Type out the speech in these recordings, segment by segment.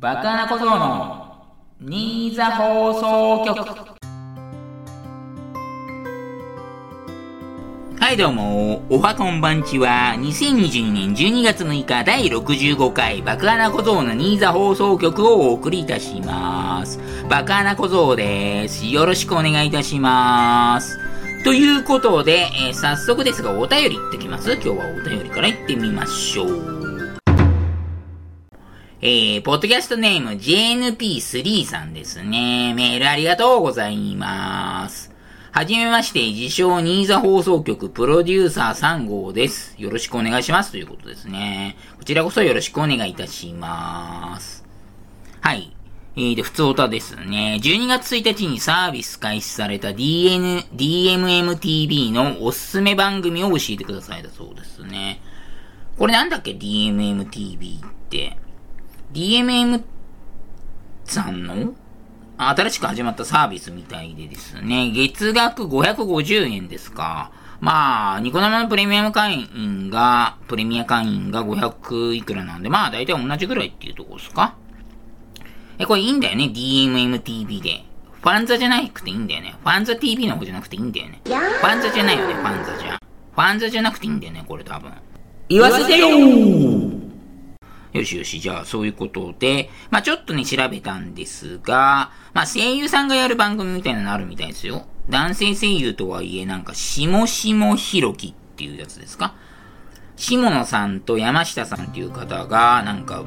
バカな小僧の新座放送局はいどうも、おはこんばんちは、2022年12月6日第65回バカな小僧の新座放送局をお送りいたします。バカな小僧です。よろしくお願いいたします。ということで、えー、早速ですがお便りいってきます？今日はお便りからいってみましょう。えー、ポッドキャストネーム JNP3 さんですね。メールありがとうございます。はじめまして、自称新座放送局プロデューサー3号です。よろしくお願いしますということですね。こちらこそよろしくお願いいたします。はい。えー、で、普通歌ですね。12月1日にサービス開始された DN、DMMTV のおすすめ番組を教えてくださいだそうですね。これなんだっけ ?DMMTV って。DMM さんの？新しく始まったサービスみたいでですね、月額550円ですか。まあ、ニコ生のプレミアム会員が、プレミア会員が500いくらなんで、まあ大体同じぐらいっていうところですか。え、これいいんだよね、DMMTV で。ファンザじゃなくていいんだよね。ファンザ TV の方じゃなくていいんだよね。ファンザじゃないよね、ファンザじゃ。ファンザじゃなくていいんだよね、これ多分。言わせてよーよしよし、じゃあそういうことで、まあちょっとね、調べたんですが、まあ声優さんがやる番組みたいなのあるみたいですよ。男性声優とはいえ、なんか、しもしもひろきっていうやつですか？下野さんと山下さんっていう方が、なんか、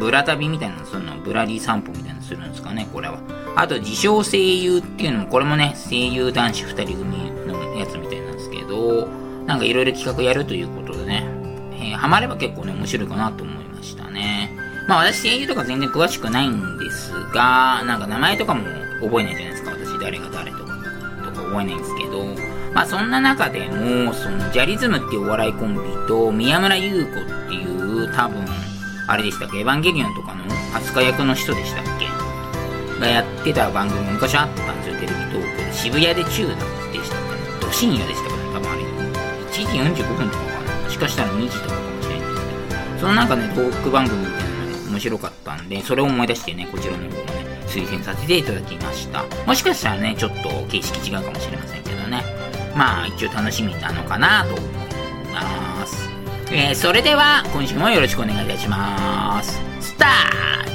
ブラ旅みたいな、その、ブラリー散歩みたいなのするんですかね、これは。あと、自称声優っていうのも、これもね、声優男子二人組のやつみたいなんですけど、なんかいろいろ企画やるということでね、えー、ハマれば結構ね、面白いかなと思いましたね。まあ私声優とか全然詳しくないんですが、なんか名前とかも覚えないじゃないですか。私誰が誰とか、とか覚えないんですけど、まあそんな中でも、そのジャリズムっていうお笑いコンビと宮村優子っていう多分、あれでしたっけ、エヴァンゲリオンとかの扱い役の人でしたっけ？がやってた番組昔あったんですよ、テレビ東京で。渋谷で中断でしたっけ？ね。ど深夜でしたかね、多分あれ。1時45分とかかな。もしかしたら2時とかかもしれないんですけど。そのなんかね、トーク番組みたいな面白かったんで、それを思い出してね、こちらの方もね、推薦させていただきました。もしかしたらね、ちょっと形式違うかもしれませんけどね。まあ、一応楽しみなのかなと思います。えー、それでは、今週もよろしくお願いいたします。スタート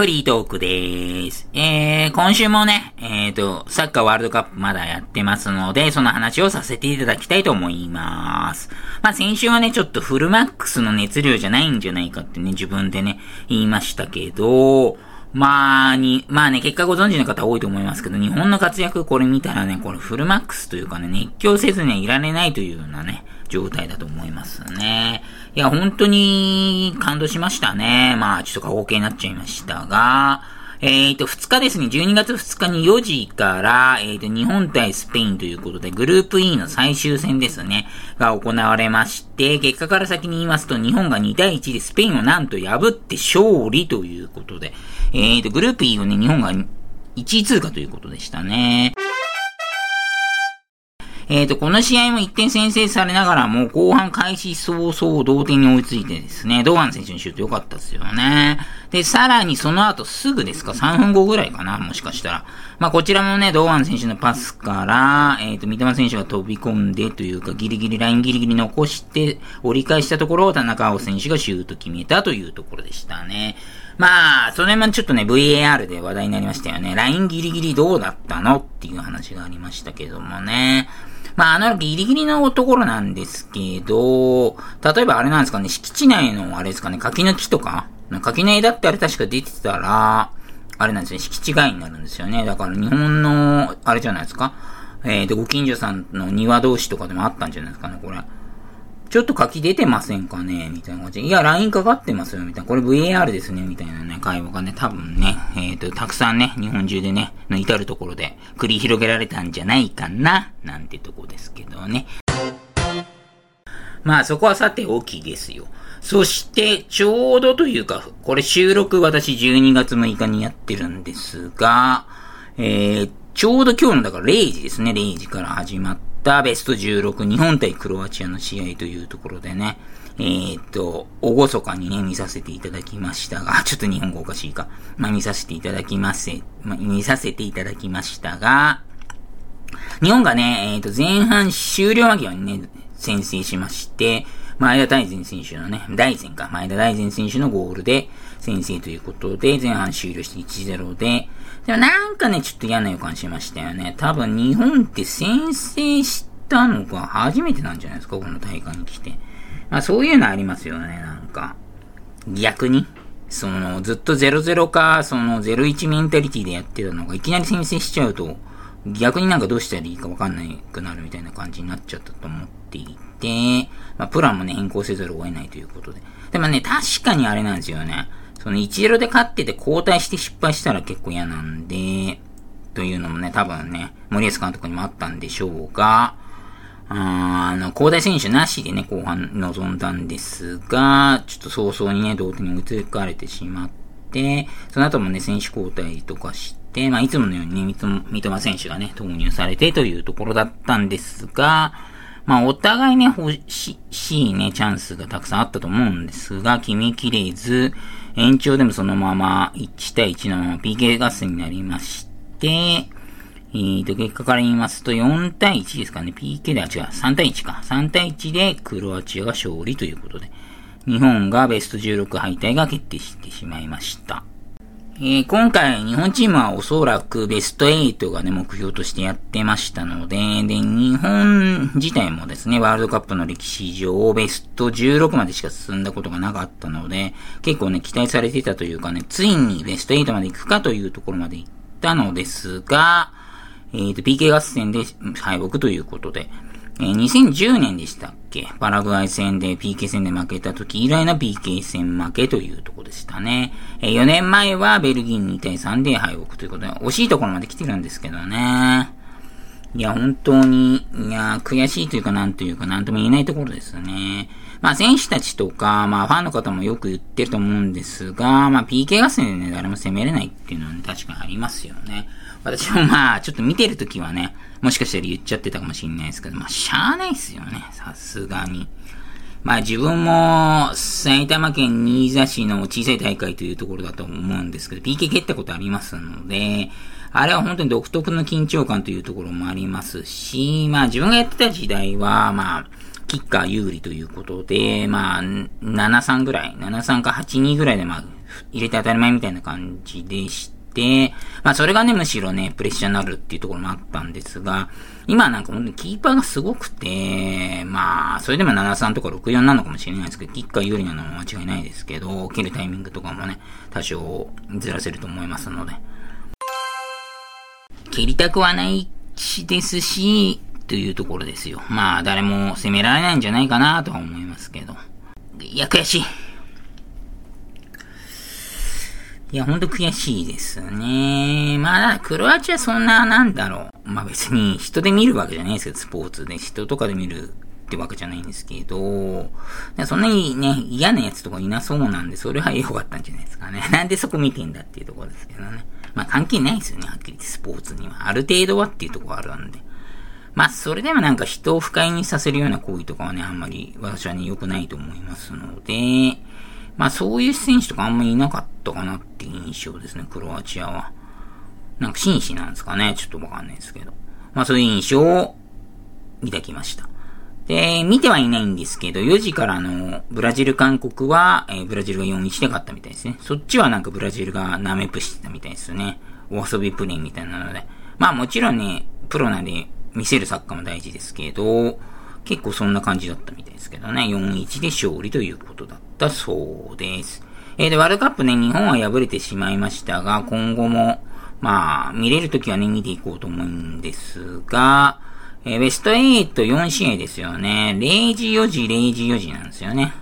フリートークでーす。えー、今週もね、えーと、サッカーワールドカップまだやってますので、その話をさせていただきたいと思います。まあ、先週はね、ちょっとフルマックスの熱量じゃないんじゃないかってね、自分でね、言いましたけど、まあ、に、まあね、結果ご存知の方多いと思いますけど、日本の活躍これ見たらね、これフルマックスというかね、熱狂せずにはいられないというようなね、状態だと思いますね。いや、本当に感動しましたね。まあ、ちょっと過去形になっちゃいましたが、えっ、ー、と、2日ですね、12月2日に4時から、えっ、ー、と、日本対スペインということで、グループ E の最終戦ですね、が行われまして、結果から先に言いますと、日本が2対1でスペインをなんと破って勝利ということで、えっ、ー、と、グループ E をね、日本が1位通過ということでしたね。えっ、ー、と、この試合も1点先制されながらも、後半開始早々同点に追いついてですね、堂安選手のシュート良かったですよね。で、さらにその後すぐですか、3分後ぐらいかな、もしかしたら。まあ、こちらもね、堂安選手のパスから、えっ、ー、と、三笘選手が飛び込んでというか、ギリギリ、ラインギリギリ残して、折り返したところを田中碧選手がシュート決めたというところでしたね。まあ、それもちょっとね、VAR で話題になりましたよね。ラインギリギリどうだったの？っていう話がありましたけどもね。まあ、あのギリギリのところなんですけど、例えばあれなんですかね、敷地内のあれですかね、柿の木とか柿の枝ってあれ確か出てたら、あれなんですね、敷地外になるんですよね。だから日本の、あれじゃないですか。えー、と、ご近所さんの庭同士とかでもあったんじゃないですかね、これ。ちょっと書き出てませんかね？みたいな感じで。いや、LINE かかってますよみたいな。これ VAR ですねみたいなね、会話がね、多分ね、えっ、ー、と、たくさんね、日本中でね、の至るところで繰り広げられたんじゃないかな？なんてとこですけどね。まあそこはさて大きですよ。そして、ちょうどというか、これ収録私12月6日にやってるんですが、えー、ちょうど今日のだから0時ですね、0時から始まってたベスト16日本対クロアチアの試合というところでね、えー、っと、おごそかにね、見させていただきましたが、ちょっと日本語おかしいか。まあ、見させていただきませ、まあ、見させていただきましたが、日本がね、えー、っと、前半終了間際にね、先制しまして、前田大然選手のね、大然か、前田大然選手のゴールで先制ということで、前半終了して1-0で、でもなんかね、ちょっと嫌な予感しましたよね。多分日本って先制したのが初めてなんじゃないですか、この大会に来て。まあそういうのありますよね、なんか。逆に。その、ずっと00か、その01メンタリティでやってたのが、いきなり先制しちゃうと、逆になんかどうしたらいいかわかんないくなるみたいな感じになっちゃったと思っていて、まあ、プランもね、変更せざるを得ないということで。でもね、確かにあれなんですよね。その1-0で勝ってて交代して失敗したら結構嫌なんで、というのもね、多分ね、森保監督にもあったんでしょうが、あの、交代選手なしでね、後半臨んだんですが、ちょっと早々にね、同点に追いつかれてしまって、その後もね、選手交代とかして、まあ、いつものようにね、三笘選手がね、投入されてというところだったんですが、まあ、お互いね、欲しいね、チャンスがたくさんあったと思うんですが、決めきれず、延長でもそのまま1対1のまま PK 合戦になりまして、えーと、結果から言いますと、4対1ですかね。PK では違う。3対1か。3対1でクロアチアが勝利ということで、日本がベスト16敗退が決定してしまいました。えー、今回日本チームはおそらくベスト8がね、目標としてやってましたので、で、日本自体もですね、ワールドカップの歴史上、ベスト16までしか進んだことがなかったので、結構ね、期待されてたというかね、ついにベスト8まで行くかというところまで行ったのですが、えっ、ー、と、PK 合戦で敗北ということで、えー、2010年でしたっけ？パラグアイ戦で PK 戦で負けた時以来の PK 戦負けというとこでしたね。えー、4年前はベルギー2対3で敗北ということで、惜しいところまで来てるんですけどね。いや、本当に、いや、悔しいというか、なんというか、なんとも言えないところですね。まあ、選手たちとか、まあ、ファンの方もよく言ってると思うんですが、まあ、PK 合戦でね、誰も攻めれないっていうのは、ね、確かにありますよね。私もまあ、ちょっと見てるときはね、もしかしたら言っちゃってたかもしれないですけど、まあ、しゃーないっすよね。さすがに。まあ自分も埼玉県新座市の小さい大会というところだと思うんですけど、PK 蹴ったことありますので、あれは本当に独特の緊張感というところもありますし、まあ自分がやってた時代は、まあ、キッカー有利ということで、まあ、7-3ぐらい、7-3か8-2ぐらいでまあ、入れて当たり前みたいな感じでした。まあそれがね、むしろね、プレッシャーになるっていうところもあったんですが、今なんか本当にキーパーがすごくて、まあ、それでも73とか64なのかもしれないですけど、キッカー有利なのは間違いないですけど、蹴るタイミングとかもね、多少ずらせると思いますので。蹴りたくはないしですし、というところですよ。まあ、誰も責められないんじゃないかなとは思いますけど。いや、悔しい。いや、ほんと悔しいですね。まあ、クロアチアそんな、なんだろう。まあ別に人で見るわけじゃないですけど、スポーツで人とかで見るってわけじゃないんですけど、そんなにね、嫌なやつとかいなそうなんで、それは良かったんじゃないですかね。なんでそこ見てんだっていうところですけどね。まあ関係ないですよね、はっきり言ってスポーツには。ある程度はっていうところあるんで。まあ、それでもなんか人を不快にさせるような行為とかはね、あんまり私はね、良くないと思いますので、まあそういう選手とかあんまりいなかったかなっていう印象ですね、クロアチアは。なんか紳士なんですかね、ちょっとわかんないですけど。まあそういう印象を抱きました。で、見てはいないんですけど、4時からのブラジル韓国は、えー、ブラジルが4-1で勝ったみたいですね。そっちはなんかブラジルがナメプしてたみたいですね。お遊びプレイみたいなので。まあもちろんね、プロなんで見せるサッカーも大事ですけど、結構そんな感じだったみたいですけどね。4-1で勝利ということだったそうです。えー、で、ワールドカップね、日本は敗れてしまいましたが、今後も、まあ、見れるときはね、見ていこうと思うんですが、えー、ベスト84試合ですよね。0時4時、0時4時なんですよね。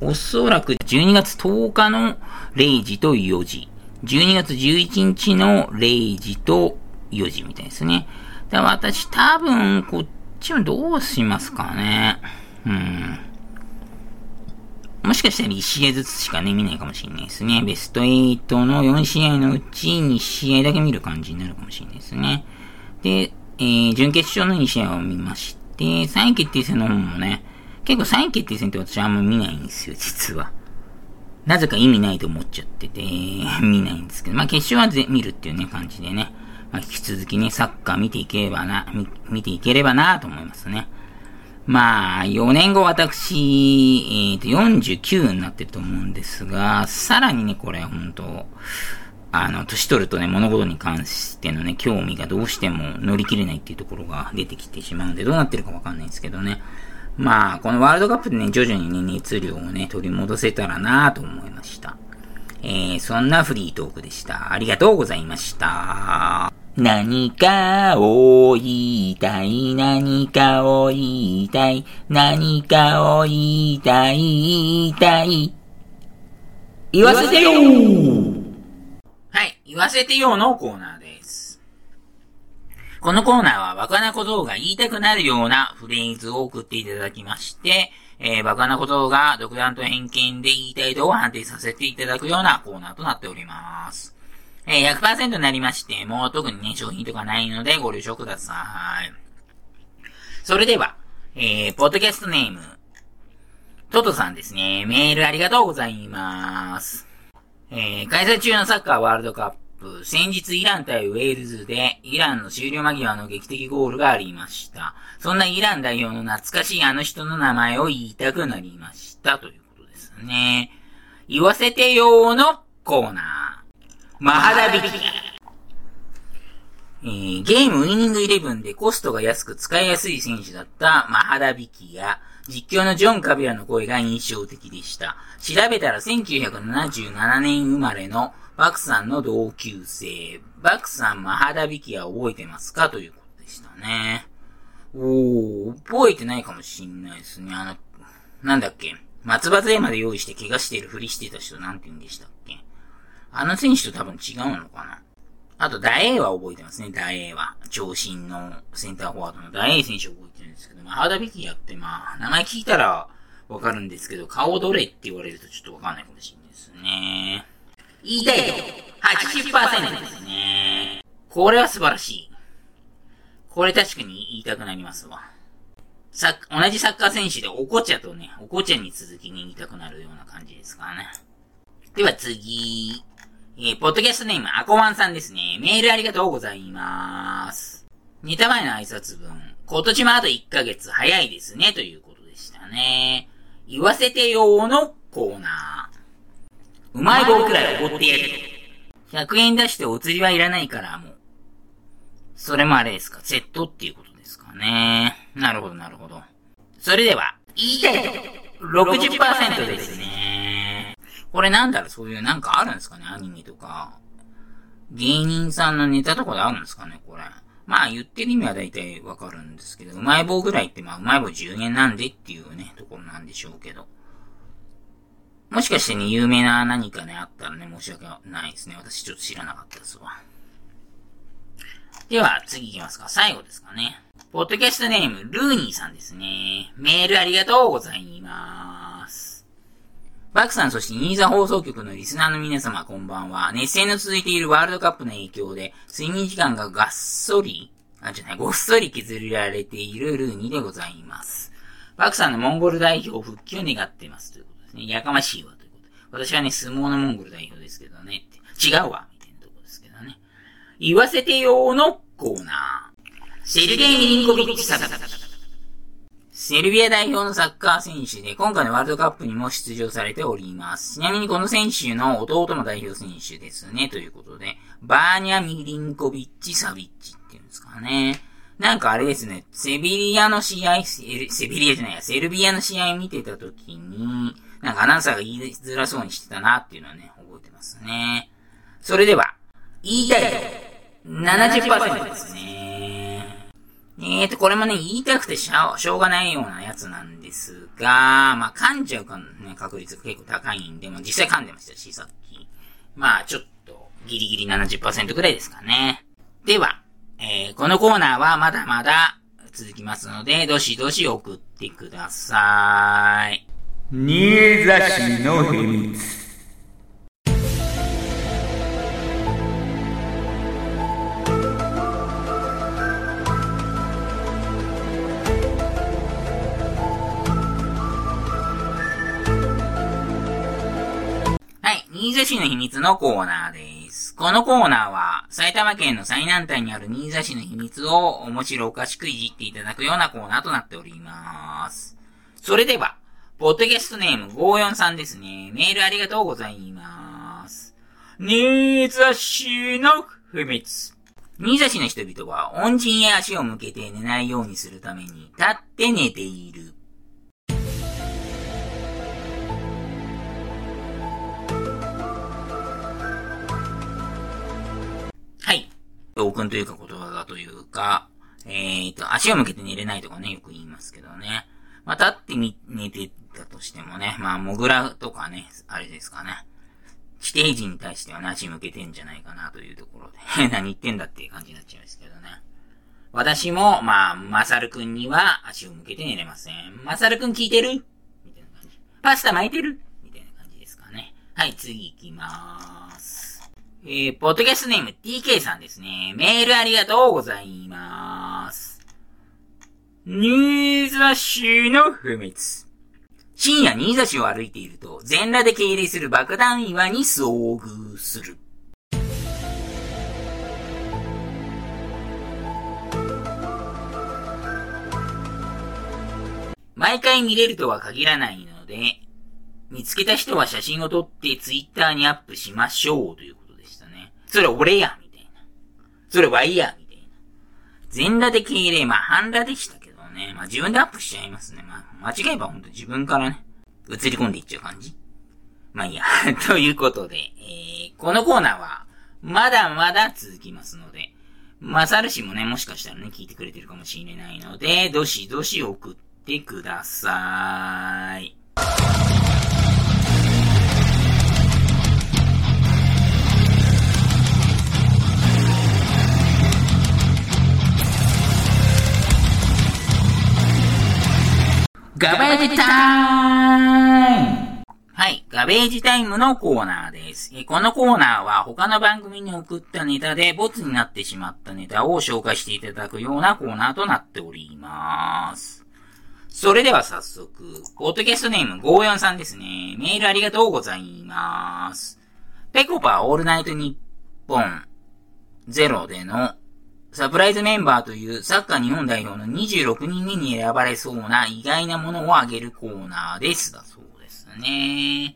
おそらく12月10日の0時と4時。12月11日の0時と4時みたいですね。で私多分こっちはどうしますかね。うん。もしかしたら1試合ずつしかね、見ないかもしれないですね。ベスト8の4試合のうち2試合だけ見る感じになるかもしれないですね。で、えー、準決勝の2試合を見まして、3位決定戦の方もね、結構3位決定戦って私あんま見ないんですよ、実は。なぜか意味ないと思っちゃってて、見ないんですけど、まあ決勝はぜ見るっていうね、感じでね、まあ引き続きね、サッカー見ていければな、見ていければなと思いますね。まあ、4年後私、えっ、ー、と、49になってると思うんですが、さらにね、これ本当あの、年取るとね、物事に関してのね、興味がどうしても乗り切れないっていうところが出てきてしまうんで、どうなってるかわかんないんですけどね。まあ、このワールドカップでね、徐々にね、熱量をね、取り戻せたらなと思いました。えー、そんなフリートークでした。ありがとうございました。何かを言いたい、何かを言いたい、何かを言いたい、言いたい。言わせてよはい、言わせてよのコーナーです。このコーナーはバカなことが言いたくなるようなフレーズを送っていただきまして、えー、バカなことが独断と偏見で言いたいとを判定させていただくようなコーナーとなっております。え、100%になりまして、もう特にね、商品とかないのでご了承ください。それでは、えー、ポッドキャストネーム、トトさんですね。メールありがとうございます。えー、開催中のサッカーワールドカップ、先日イラン対ウェールズで、イランの終了間際の劇的ゴールがありました。そんなイラン代表の懐かしいあの人の名前を言いたくなりました。ということですね。言わせてよーのコーナー。マハダビキ。えー、ゲームウィニングイレブンでコストが安く使いやすい選手だったマハダビキや、実況のジョン・カビラの声が印象的でした。調べたら1977年生まれのバクさんの同級生、バクさんマハダビキは覚えてますか？ということでしたね。おー、覚えてないかもしんないですね。あの、なんだっけ？松葉杖まで用意して怪我しているふりしてた人なんて言うんでしたっけ？あの選手と多分違うのかな。あと、ダエーは覚えてますね、ダエーは。長身のセンターフォワードのダエー選手覚えてるんですけど、まあ、ハーダビキやって、まあ、名前聞いたらわかるんですけど、顔どれって言われるとちょっとわかんないかもしれないですね。言いたいと、80%ですね。これは素晴らしい。これ確かに言いたくなりますわ。さ、同じサッカー選手でおこちゃとね、おこちゃに続きに言いたくなるような感じですからね。では次。えー、ポッドキャストネーム、アコワンさんですね。メールありがとうございます。似た前の挨拶文。今年もあと1ヶ月早いですね、ということでしたね。言わせてよーのコーナー。うまい棒くらいおごってやる。100円出してお釣りはいらないから、もう。それもあれですか、Z っていうことですかね。なるほど、なるほど。それでは、言いたいと、60%ですね。これなんだろう、そういうなんかあるんですかね、アニメとか。芸人さんのネタとかであるんですかね、これ。まあ言ってる意味は大体わかるんですけど、うまい棒ぐらいってまあうまい棒10年なんでっていうね、ところなんでしょうけど。もしかしてね、有名な何かね、あったらね、申し訳ないですね。私ちょっと知らなかったですわ。では、次行きますか。最後ですかね。ポッドキャストネーム、ルーニーさんですね。メールありがとうございます。バクさんそしてニーザ放送局のリスナーの皆様こんばんは。熱戦の続いているワールドカップの影響で、睡眠時間ががっそり、あ、じゃない、ごっそり削りられているルーニーでございます。バクさんのモンゴル代表復帰を願ってますということですね。やかましいわということ。私はね、相撲のモンゴル代表ですけどね。って違うわみたいなところですけどね。言わせてよーのコーナー。セルゲイ・ミリンコビッチサダダダダ。セルビア代表のサッカー選手で、今回のワールドカップにも出場されております。ちなみにこの選手の弟の代表選手ですね、ということで、バーニャ・ミリンコビッチ・サビッチっていうんですかね。なんかあれですね、セビリアの試合、セビリアじゃないや、セルビアの試合見てた時に、なんかアナウンサーが言いづらそうにしてたなっていうのはね、覚えてますね。それでは、言いたい、70%ですね。えーと、これもね、言いたくてしょしょうがないようなやつなんですが、まあ、噛んじゃうかね、確率が結構高いんで、も実際噛んでましたし、さっき。まあ、ちょっと、ギリギリ70%くらいですかね。では、えー、このコーナーはまだまだ続きますので、どしどし送ってください。新座市の秘密。新座市の秘密のコーナーです。このコーナーは、埼玉県の最南端にある新座市の秘密を面白おかしくいじっていただくようなコーナーとなっております。それでは、ポッドキャストネーム54さんですね。メールありがとうございます。新座市の秘密。新座市の人々は、恩人へ足を向けて寝ないようにするために、立って寝ている。訓というか言葉だというか、えーと、足を向けて寝れないとかね、よく言いますけどね。まあ、立ってみ、寝てたとしてもね、まあ、モグラとかね、あれですかね。地底人に対してはね、足向けてんじゃないかなというところで、何言ってんだっていう感じになっちゃいますけどね。私も、まあ、マサルくんには足を向けて寝れません。マサルくん聞いてる？みたいな感じ。パスタ巻いてる？みたいな感じですかね。はい、次行きまーす。えー、ポッドキャストネーム TK さんですね。メールありがとうございます。新座市の秘密。深夜新座市を歩いていると、全裸で敬礼する爆弾岩に遭遇する。毎回見れるとは限らないので、見つけた人は写真を撮ってツイッターにアップしましょうという。それ俺やみたいな。それワイやみたいな。全裸で敬礼、まあ半裸でしたけどね。まあ自分でアップしちゃいますね。まあ間違えばほんと自分からね、映り込んでいっちゃう感じ。まあいいや。ということで、えー、このコーナーは、まだまだ続きますので、マサル氏もね、もしかしたらね、聞いてくれてるかもしれないので、どしどし送ってください。ガベージタイムはい、ガベージタイムのコーナーです。このコーナーは他の番組に送ったネタでボツになってしまったネタを紹介していただくようなコーナーとなっております。それでは早速、ポッドキャストネーム54さんですね。メールありがとうございます。ペコパオールナイトニッポンゼロでのサプライズメンバーというサッカー日本代表の26人目に選ばれそうな意外なものをあげるコーナーです。だそうですね。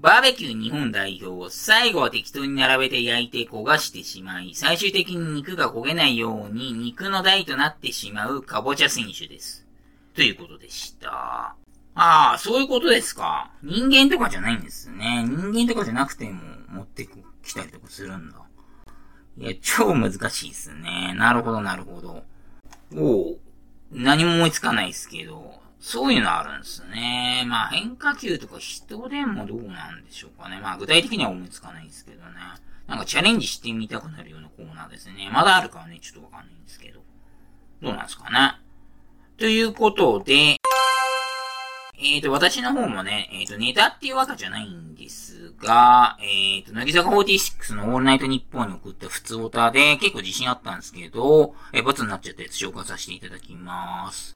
バーベキュー日本代表を最後は適当に並べて焼いて焦がしてしまい、最終的に肉が焦げないように肉の台となってしまうかぼちゃ選手です。ということでした。ああ、そういうことですか。人間とかじゃないんですね。人間とかじゃなくても持ってきたりとかするんだ。いや、超難しいですね。なるほど、なるほど。おう。何も思いつかないですけど、そういうのあるんすね。まあ変化球とか人でもどうなんでしょうかね。まあ具体的には思いつかないですけどね。なんかチャレンジしてみたくなるようなコーナーですね。まだあるかはね、ちょっとわかんないんですけど。どうなんすかね。ということで、えっ、ー、と、私の方もね、えっ、ー、と、ネタっていうわけじゃないんですが、えっ、ー、と、乃木坂46のオールナイトニッポンに送った普通オタで結構自信あったんですけど、えー、ボツになっちゃったやつ紹介させていただきます。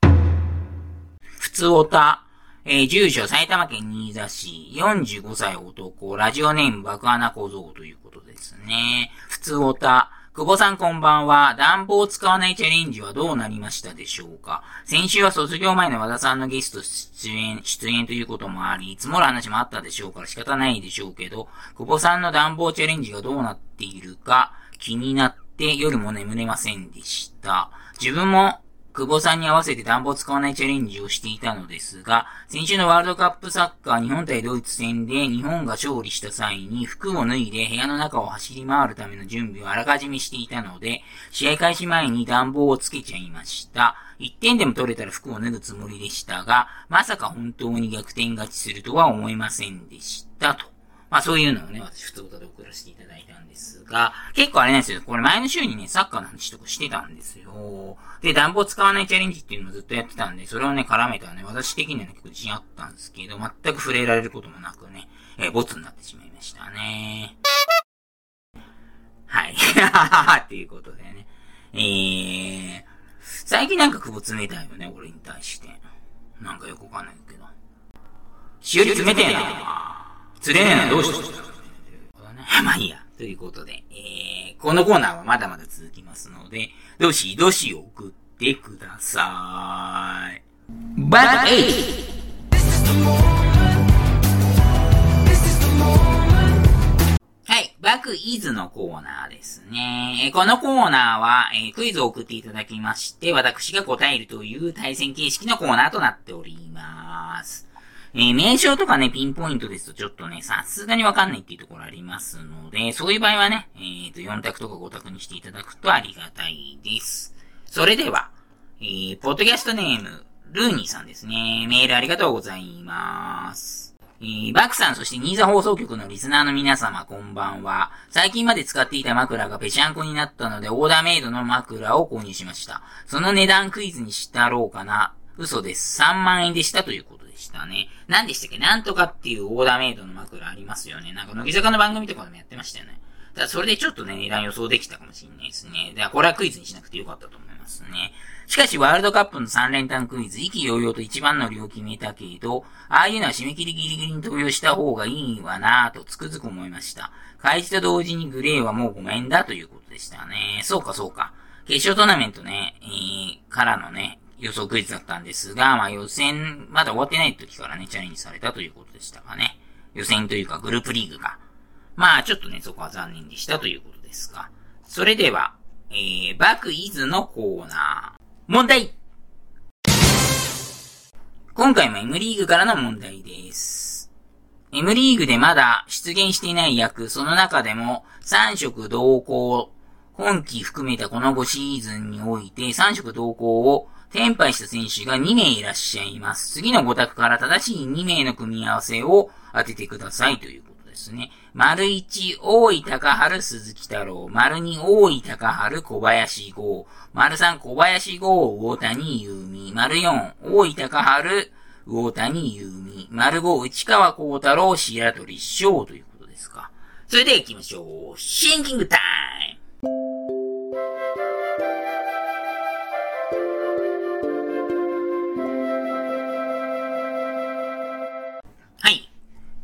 普通オタ、えー、住所埼玉県新座市、45歳男、ラジオネーム爆穴小僧ということですね。普通オタ、久保さんこんばんは。暖房を使わないチャレンジはどうなりましたでしょうか？先週は卒業前の和田さんのゲスト出演、出演ということもあり、いつもの話もあったでしょうから仕方ないでしょうけど、久保さんの暖房チャレンジがどうなっているか気になって夜も眠れませんでした。自分も久保さんに合わせて暖房使わないチャレンジをしていたのですが、先週のワールドカップサッカー日本対ドイツ戦で日本が勝利した際に服を脱いで部屋の中を走り回るための準備をあらかじめしていたので、試合開始前に暖房をつけちゃいました。1点でも取れたら服を脱ぐつもりでしたが、まさか本当に逆転勝ちするとは思いませんでした。と。まあそういうのをね、私普通歌で送らせていただいたですが、結構あれなんですよ。これ前の週にね、サッカーの話とかしてたんですよ。で、暖房使わないチャレンジっていうのもずっとやってたんで、それをね、絡めたらね、私的にはね、結構自信あったんですけど、全く触れられることもなくね、えー、ボツになってしまいましたね。はい。っていうことでね。えー、最近なんか久保冷たいよね、俺に対して。なんかよくわかんないけど。しおり冷てえな。釣れねえな、どうしたまあいいや。ということで、えー、このコーナーはまだまだ続きますので、どしどし送ってください。バック8はい。バックイズのコーナーですね。このコーナーは、えー、クイズを送っていただきまして、私が答えるという対戦形式のコーナーとなっております。え、名称とかね、ピンポイントですとちょっとね、さすがにわかんないっていうところありますので、そういう場合はね、えーと、4択とか5択にしていただくとありがたいです。それでは、えー、ポッドキャストネーム、ルーニーさんですね。メールありがとうございます。えー、バクさん、そしてニーザ放送局のリスナーの皆様、こんばんは。最近まで使っていた枕がぺしゃんこになったので、オーダーメイドの枕を購入しました。その値段クイズにしたろうかな。嘘です。3万円でしたということでしたね。何でしたっけ？なんとかっていうオーダーメイドの枕ありますよね。なんか、乃木坂の番組とかでもやってましたよね。だからそれでちょっとね、値段予想できたかもしれないですね。だからこれはクイズにしなくてよかったと思いますね。しかし、ワールドカップの3連単クイズ、意気揚々と一番乗りを決めたけど、ああいうのは締め切りギリギリに投票した方がいいわなぁとつくづく思いました。開始と同時にグレーはもうごめんだということでしたね。そうかそうか。決勝トーナメントね、えー、からのね、予想クイズだったんですが、まあ予選、まだ終わってない時からね、チャレンジされたということでしたかね。予選というかグループリーグが。まあちょっとね、そこは残念でしたということですが。それでは、えー、バクイズのコーナー。問題今回も M リーグからの問題です。M リーグでまだ出現していない役、その中でも3色同行、今季含めたこの5シーズンにおいて3色同行を転廃した選手が2名いらっしゃいます。次の5択から正しい2名の組み合わせを当ててくださいということですね。丸1、大井高春、鈴木太郎。丸2、大井高春、小林剛。丸3、小林剛、大谷優美。丸4、大井高春、大谷優美。丸5、内川幸太郎、白鳥翔ということですか。それで行きましょう。シンキングタイム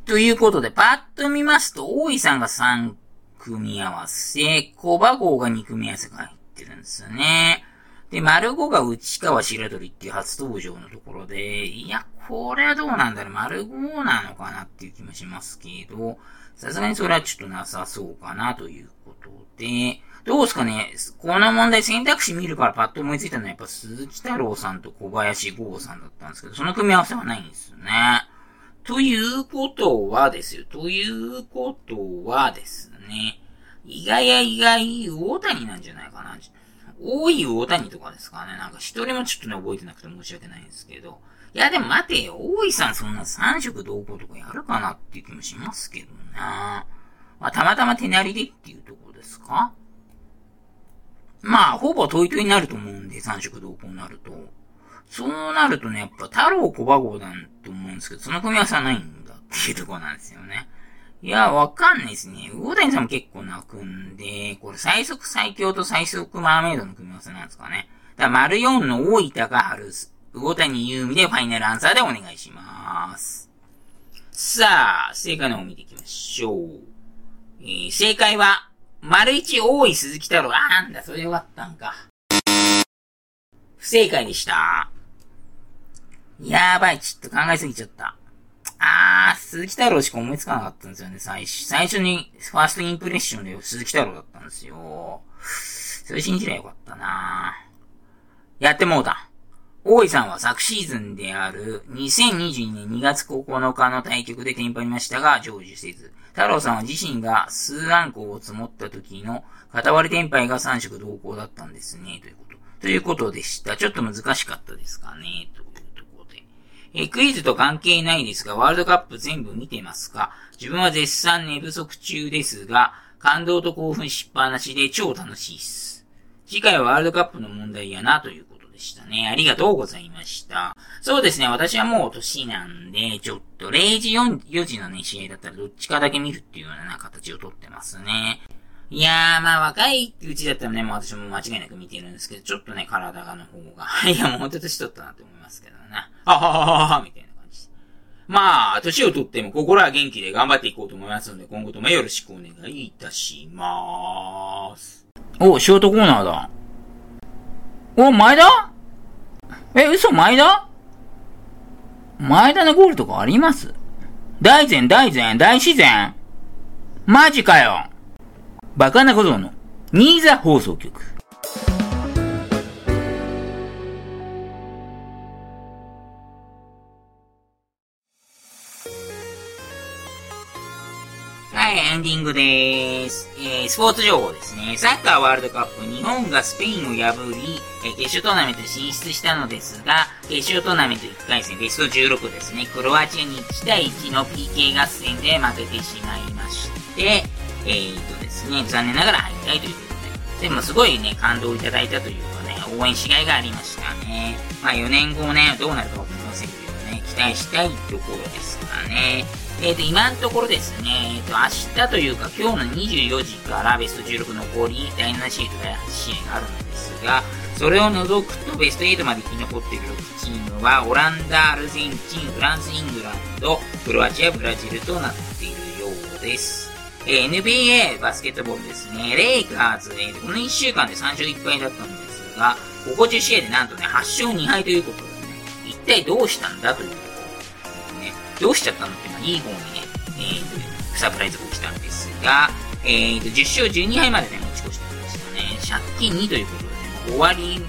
ということで、パッと見ますと、大井さんが3組み合わせ、小馬号が2組み合わせが入ってるんですよね。で、丸5が内川白鳥っていう初登場のところで、いや、これはどうなんだろう、丸5なのかなっていう気もしますけど、さすがにそれはちょっとなさそうかなということで、どうですかねこの問題選択肢見るからパッと思いついたのはやっぱ鈴木太郎さんと小林剛さんだったんですけど、その組み合わせはないんですよね。ということはですよ。ということはですね。意外や意外、大谷なんじゃないかな。多い大谷とかですかね。なんか一人もちょっとね、覚えてなくて申し訳ないんですけど。いや、でも待てよ。大井さんそんな三色同行とかやるかなっていう気もしますけどね。まあ、たまたま手なりでっていうところですか？まあ、ほぼトイトイになると思うんで、三色同行になると。そうなるとね、やっぱ太郎小馬号だと思うんですけど、その組み合わせはないんだっていうとこなんですよね。いや、わかんないですね。魚谷さんも結構泣くんで、これ最速最強と最速マーメイドの組み合わせなんですかね。だから、丸4の大分が春、魚谷優美でファイナルアンサーでお願いします。さあ、正解の方を見ていきましょう。えー、正解は、丸一大井鈴木太郎。あなんだ、それよかったんか。不正解でした。やばい、ちょっと考えすぎちゃった。あー、鈴木太郎しか思いつかなかったんですよね、最初。最初に、ファーストインプレッションで鈴木太郎だったんですよ。それ信じりゃよかったなやってもうた。大井さんは昨シーズンである2022年2月9日の対局でテンパりましたが、成就せず。太郎さんは自身が数アンコを積もった時の片割れテンパイが3色同行だったんですね、ということ。ということでした。ちょっと難しかったですかね、と。えー、クイズと関係ないですが、ワールドカップ全部見てますか？自分は絶賛寝不足中ですが、感動と興奮しっぱなしで超楽しいっす。次回はワールドカップの問題やなということでしたね。ありがとうございました。そうですね、私はもう年なんで、ちょっと0時 4, 4時のね、試合だったらどっちかだけ見るっていうような形をとってますね。いやー、まあ若いうちだったらね、もう私も間違いなく見てるんですけど、ちょっとね、体がの方が、いや、もうほんと年取ったなって思いますけどね。あははははみたいな感じ。まあ、年をとっても心は元気で頑張っていこうと思いますので、今後ともよろしくお願いいたしまーす。お、ショートコーナーだ。お、前田？え、嘘前田？前田のゴールとかあります？大然、大然、大自然マジかよバカな小僧の新座放送局。い、エンディングでーす。えー、スポーツ情報ですね。サッカーワールドカップ、日本がスペインを破り、えー、決勝トーナメント進出したのですが、決勝トーナメント1回戦ベスト16ですね。クロアチアに1対1の PK 合戦で負けてしまいまして、えーとですね、残念ながら敗退ということで、でもすごいね、感動をいただいたというかね、応援しがいがありましたね。まあ4年後ね、どうなるかわかんけどね、期待したいところですかね。えーと、今のところですね、えーと、明日というか今日の24時からベスト16残り、第7シート第8試合があるんですが、それを除くとベスト8まで生き残っている6チームは、オランダ、アルゼンチン、フランス、イングランド、クロアチア、ブラジルとなっているようです。えー、NBA バスケットボールですね。レイカーズ、えー、この1週間で3勝1敗だったんですが、ここ10試合でなんとね、8勝2敗ということで、体どうしたんだということですね。どうしちゃったのって、まあ、いい方にね、えー、サプライズが起きたんですが、えーと、10勝12敗までね、持ち越してきましたね。借金2ということで、ね、終わり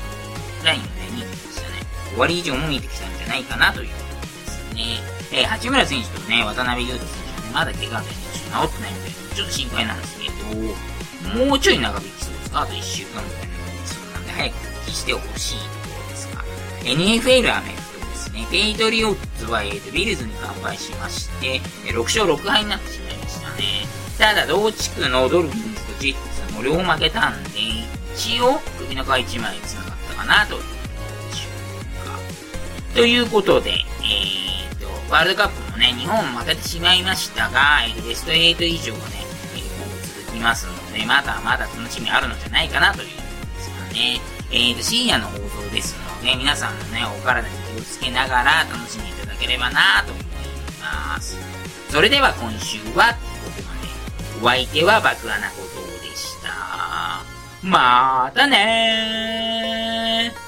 ラインをね、見えてきましたね。終わり以上も見えてきたんじゃないかなということですね。えー、八村選手とね、渡辺裕太選手はね、まだ怪我でね、治ってないみたいなちょっと心配なんですけど、もうちょい長引きそうですか？あと1週間ぐらい長引きそうなんで、早く復帰してほしいところですが、NFL アメフトですね。ペイトリオッツは、えーと、ビルズに完敗しまして、え6勝6敗になってしまいましたね。ただ、同地区のドルフィンズとジェッツも両負けたんで、一応、首の皮1枚繋がったかなというところでしょうか。ということで、えーと、ワールドカップもね、日本負けてしまいましたが、ベスト8以上がね、きますので、まだまだ楽しみあるのじゃないかなというところですかね。えーと、深夜の放送ですので、皆さんのね、お体につけながら楽しんでいただければなと思います。それでは今週はここまで。お相手は爆穴小僧でした。またねー